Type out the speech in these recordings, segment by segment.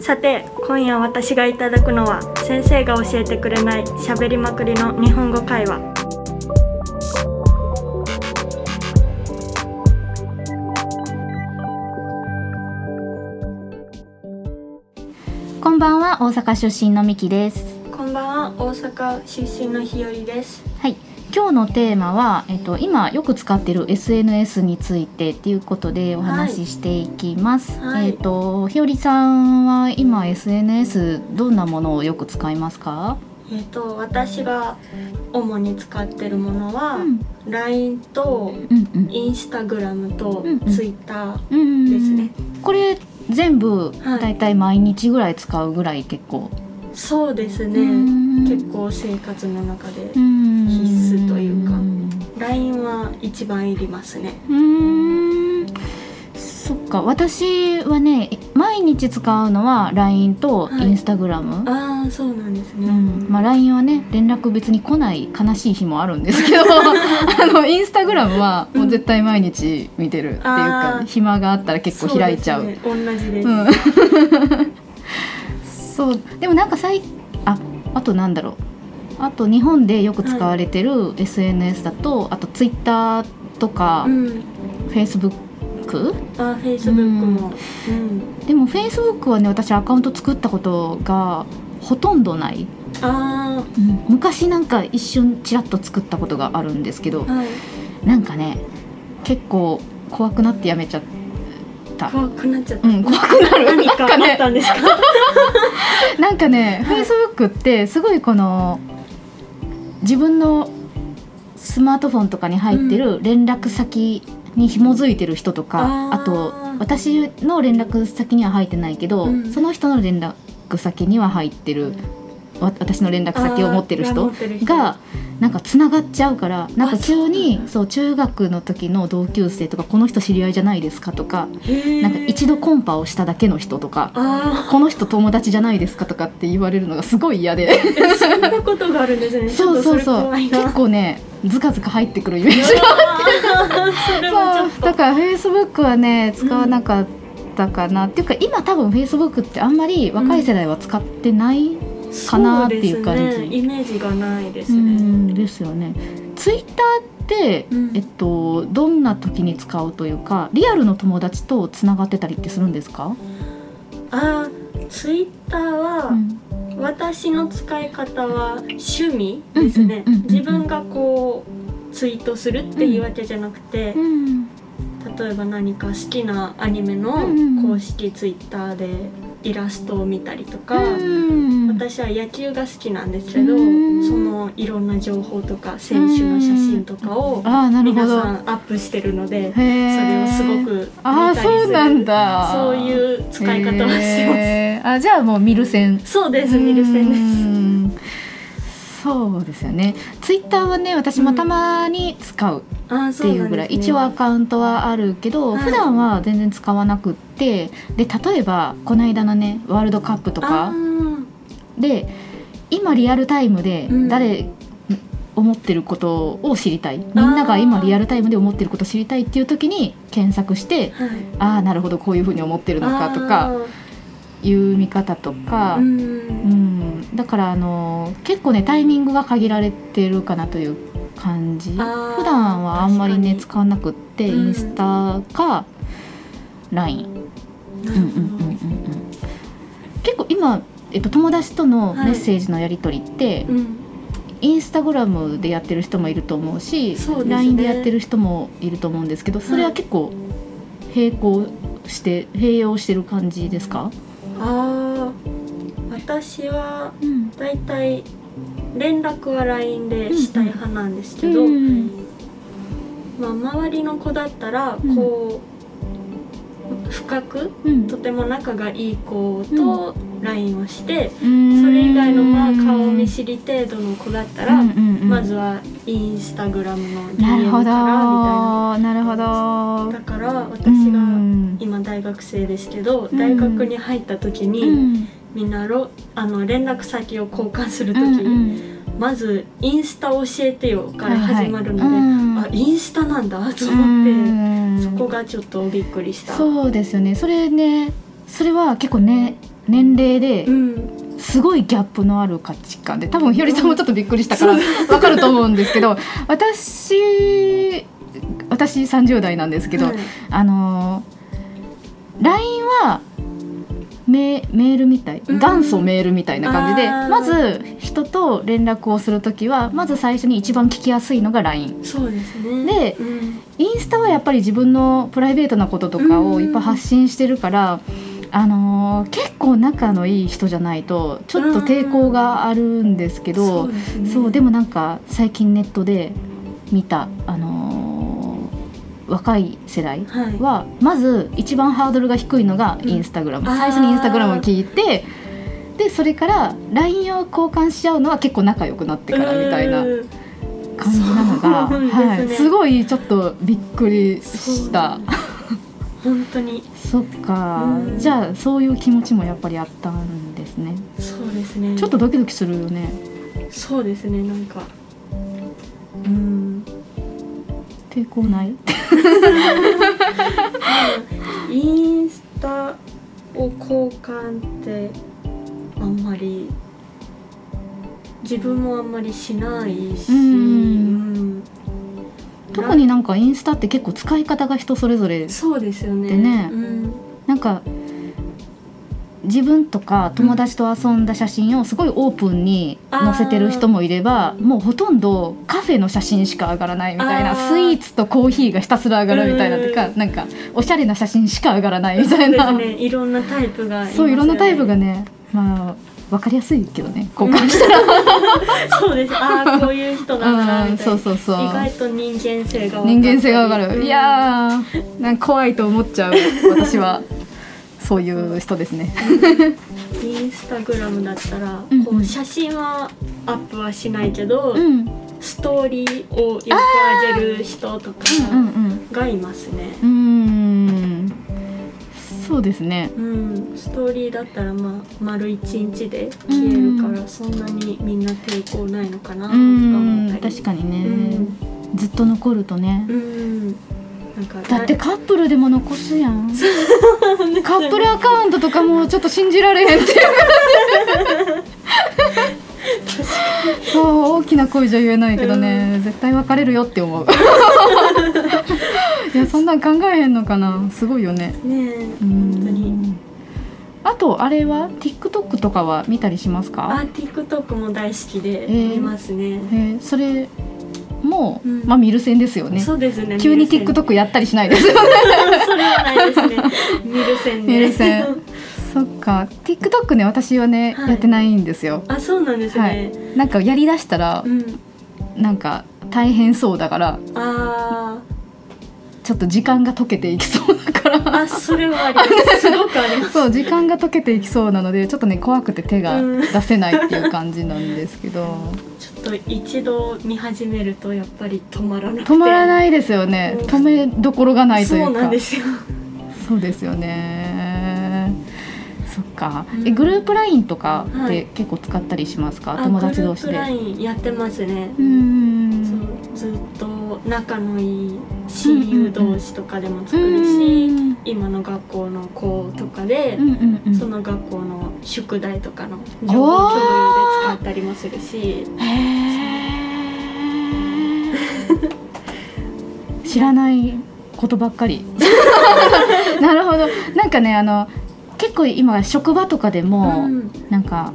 さて今夜私がいただくのは先生が教えてくれない喋りまくりの日本語会話。こんばんは大阪出身のみきです。こんばんは大阪出身のひよりです。はい今日のテーマは、えっと、今よく使っている SNS についてっていうことでお話ししていきます。はい。えっとひよりさんは今 SNS どんなものをよく使いますか？えっ、と私が主に使ってるものは、うん。LINE とうんうん。インスタグラムとうんうん。Twitter うんですね。これ全部はい。だいたい毎日ぐらい使うぐらい結構？そうですね、うん。結構生活の中で、LINE は一番いりますね。うーん。そっか。私はね毎日使うのは LINE とはい。Instagram、ああそうなんですね、うん。まあ、LINE はね連絡別に来ない悲しい日もあるんですけど あのインスタグラムはもう絶対毎日見てるっていうか、あー暇があったら結構開いちゃう。ね、同じです、うん。そう。でもなんか最ああとなんだろうあと日本でよく使われてる SNS だと、あと Twitter とか、うん、Facebook あフェイスブックも、うん。でも Facebook はね私アカウント作ったことがほとんどない、あうん。昔なんか一瞬ちらっと作ったことがあるんですけどあはい。なんかね結構怖くなってやめちゃった。怖くなっちゃった、うん怖くなる。何かあなんかね。ったんですか？なんかね、はい。Facebook ってすごいこの自分のスマートフォンとかに入ってる連絡先に紐づいてる人とか、あー。あと私の連絡先には入ってないけど、うん。その人の連絡先には入ってるわ私の連絡先を持ってる人がなんかつながっちゃうからなんか急にそう中学の時の同級生とかこの人知り合いじゃないですかとかなんか一度コンパをしただけの人とかあこの人友達じゃないですかとかって言われるのがすごい嫌で。そんなことがあるんですね。そうそうそう。結構ねズカズカ入ってくるイメージうわーそれはちょっと。そうだからフェイスブックはね使わなかったかな、っていうか今多分フェイスブックってあんまり若い世代は使ってない、かなっていう感じ。ね、イメージがないですうね、んですよね。ツイッターって、うん。えっとどんな時に使うというかリアルの友達とつながってたりってするんですか、あーツイッターは、うん。私の使い方は趣味ですね、自分がこうツイートするっていうわけじゃなくて、うん。例えば何か好きなアニメの公式ツイッターでイラストを見たりとか、うん。私は野球が好きなんですけど、うん。そのいろんな情報とか選手の写真とかをああなるほ皆どさんアップしてるので、それをすごく見ああたりする。そうなんだ。そういう使い方をしてます。あじゃあもう見る線。そうです見る線です。すそうですよね。ツイッターはね私もたまに使う。あーっていうぐらい、ね一応アカウントはあるけど、はい。普段は全然使わなくってで例えばこの間のねワールドカップとあかー。で今リアルタイムでうん。誰、思ってることを知りたい。みんなが今リアルタイムで思ってることを知りたいっていう時に検索してはい。ああなるほどこういうふうに思ってるのかとかいう見方とか、ううん。ん、だからあの結構ねタイミングが限られてるかなという感じ。普段はあんまりね確使わなくって、うん。インスタか LINE、なるほうんうんうんうんうん。結構今、えっと、友達とのはい。メッセージのやり取りって、どうん。インスタグラムでやってる人もいると思うしそうね。LINE でやってる人もいると思うんですけどそれは結構並行して併用してる感じですか、あー私はうん。だいたい連絡は LINE でしたい派なんですけど、うんまあ、周りの子だったらうん。こう、深くうん。とても仲がいい子と LINE をして、そそれ以外のまあ顔見知り程度の子だったら、まずはインスタグラムの DM なるほどからみな。るほたいなど。だから私うがん。今大学生ですけど、うん大学に入った時に、うんみんなろあの連絡先を交換する時、うんうん。まず「インスタ教えてよ」から始まるので、はいはいうん。あインスタなんだと思って、うん。そこがちょっとびっくりした。そうですよね。それねそれは結構ね年齢でうん。すごいギャップのある価値観で多分ひよりさんもちょっとびっくりしたからわかると思うんですけど 私私30代なんですけど、はい。あの LINE はメメールみたいうん。元祖メールみたいな感じで、あー。まず人と連絡をする時はまず最初に一番聞きやすいのが LINE そうですね。でうん。インスタはやっぱり自分のプライベートなこととかをいっぱい発信してるから、あのー結構仲のいい人じゃないとちょっと抵抗があるんですけど、そうですね。そうでもなんか最近ネットで見た、あのー若い世代はまず一番ハードルが低いのがインスタグラム、うん最初にインスタグラムを聞いてでそれから LINE を交換し合うのは結構仲良くなってからみたいなうん。感じなのが、ね。はい、すごいちょっとびっくりした。本当に。そっか、うん。じゃあそういう気持ちもやっぱりあったんですね。そうですね。ちょっとドキドキするよね。そうですねなんか。うん抵抗ない？インスタを交換ってあんまり自分もあんまりしないし、特になんかインスタって結構使い方が人それぞれそうですよね。でね。うん。なんか自分とか友達と遊んだ写真をすごいオープンに載せてる人もいればもうほとんどカフェの写真しか上がらないみたいなスイーツとコーヒーがひたすら上がるみたいなとかうんなんかおしゃれな写真しか上がらないみたそいうなね。いろんなタイプがね。そういろんなタイプがねまあ分かりやすいけどね交換したら、そうです。ああこういう人なんだなうんみたいな。そうそうそう。意外と人間性が人間性が分かる、うんいやーなんか怖いと思っちゃう私はそういう人ですね。インスタグラムだったら、うんうん。こう写真はアップはしないけど、うん。ストーリーをよく上げる人とかうんうんがいますね。うーん。そうですね。うん、ストーリーだったらまあ丸一日で消えるから、そんなにみんな抵抗ないのかなとか思ったり。ん。確かにね、うん。ずっと残るとね、うん、だってカップルでも残すやん。カップルアカウントとかもうちょっと信じられへんっていう。そう大きな声じゃ言えないけどね、絶対別れるよって思う。いやそんなん考えへんのかな。すごいよね。ねえ。うん。本。あとあれは？TikTok とかは見たりしますか？あ TikTok も大好きでえー。見ますね。えーそれも、うんまあ見る線ですよねそうですね。急に TikTok やったりしないですよね それはないですね。見る線で。見る線 そっか TikTok ね私はね、はいやってないんですよあ、そうなんですね。なんかやりだしたらうん。なんか大変そうだからあちょっと時間が解けていきそうだから。あ、あ、それはあります。すごくあります。そう時間が解けていきそうなのでちょっとね怖くて手がうん出せないっていう感じなんですけど、ちょっと一度見始めるとやっぱり止まらなくて。止まらないですよね。うん。止めどころがないというか。そうなんですよ。そうですよね。そっか、うん。えグループ LINE とかっはい。て結構使ったりしますか、あ友達同士グループで LINE やってますね。うーん仲のいい親友同士とかでも作るうし、ん今の学校の子とかで、うんうんうん。その学校の宿題とかの情報共有で使ったりもするし、知らないことばっかり。なるほど。なんかねあの結構今職場とかでも、うん。なんか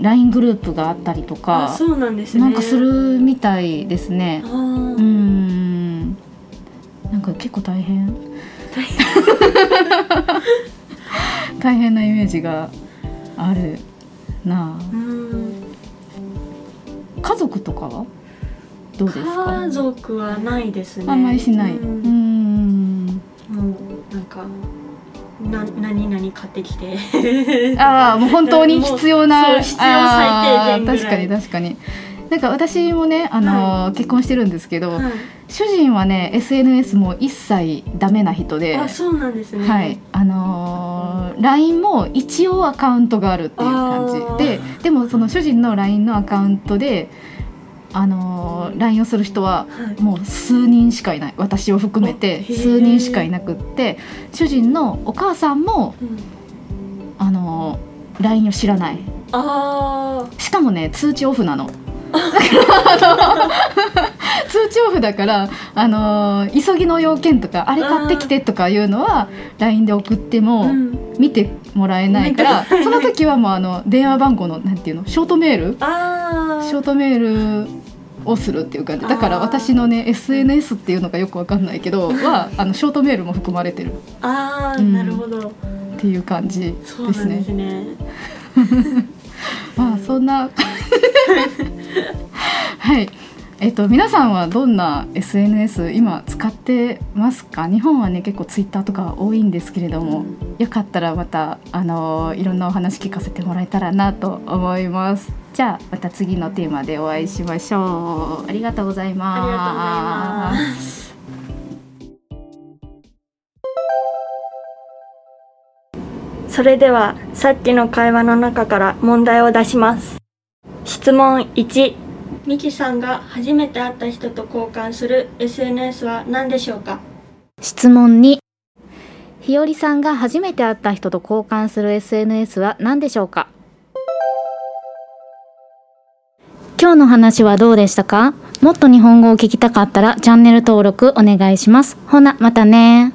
LINE グループがあったりとあかそうなんですね。なんかするみたいですね。あうんか結構大変大大変なイメージがあるなうんあ家族とかは？どうですか？家族はないですね。あんまりしない。ううんん。もうなんかな何々買ってきて。ああ、もう本当に必要な。必要最低限ぐらいあー確かに確かに。なんか私もね、あのー結婚してるんですけど、はい。主人はね SNS も一切ダメな人で、あそうなんですね。はい、あのー LINE も一応アカウントがあるっていう感じ。ででもその主人の LINE のアカウントで、あのー LINE をする人ははい。もう数人しかいない。私を含めて数人しかいなくって主人のお母さんも、うん。あのー LINE を知らない。あしかもね通知オフなの通知オフだから、あのー急ぎの要件とかあれ買ってきてとかいうのは LINE で送ってあもうん。見てもらえないから、その時はもうあの電話番号のなんていうのショートメール。あショートメールをするっていう感じ。だから私のね SNS っていうのがよくわかんないけどはあのショートメールも含まれてる。ああ、うん。なるほど。っていう感じですね。す。ね。まあそんな はい。えっと皆さんはどんな SNS 今使ってますか？日本はね結構ツイッターとか多いんですけれども、よかったらまたあのいろんなお話聞かせてもらえたらなと思います。じゃあまた次のテーマでお会いしましょう。ありがとうございます。ありがとうございますそれではさっきの会話の中から問題を出します質問1ミキさんが初めて会った人と交換する SNS は何でしょうか？質問2ひよりさんが初めて会った人と交換する SNS は何でしょうか？今日の話はどうでしたか？もっと日本語を聞きたかったらチャンネル登録お願いします。ほな、またね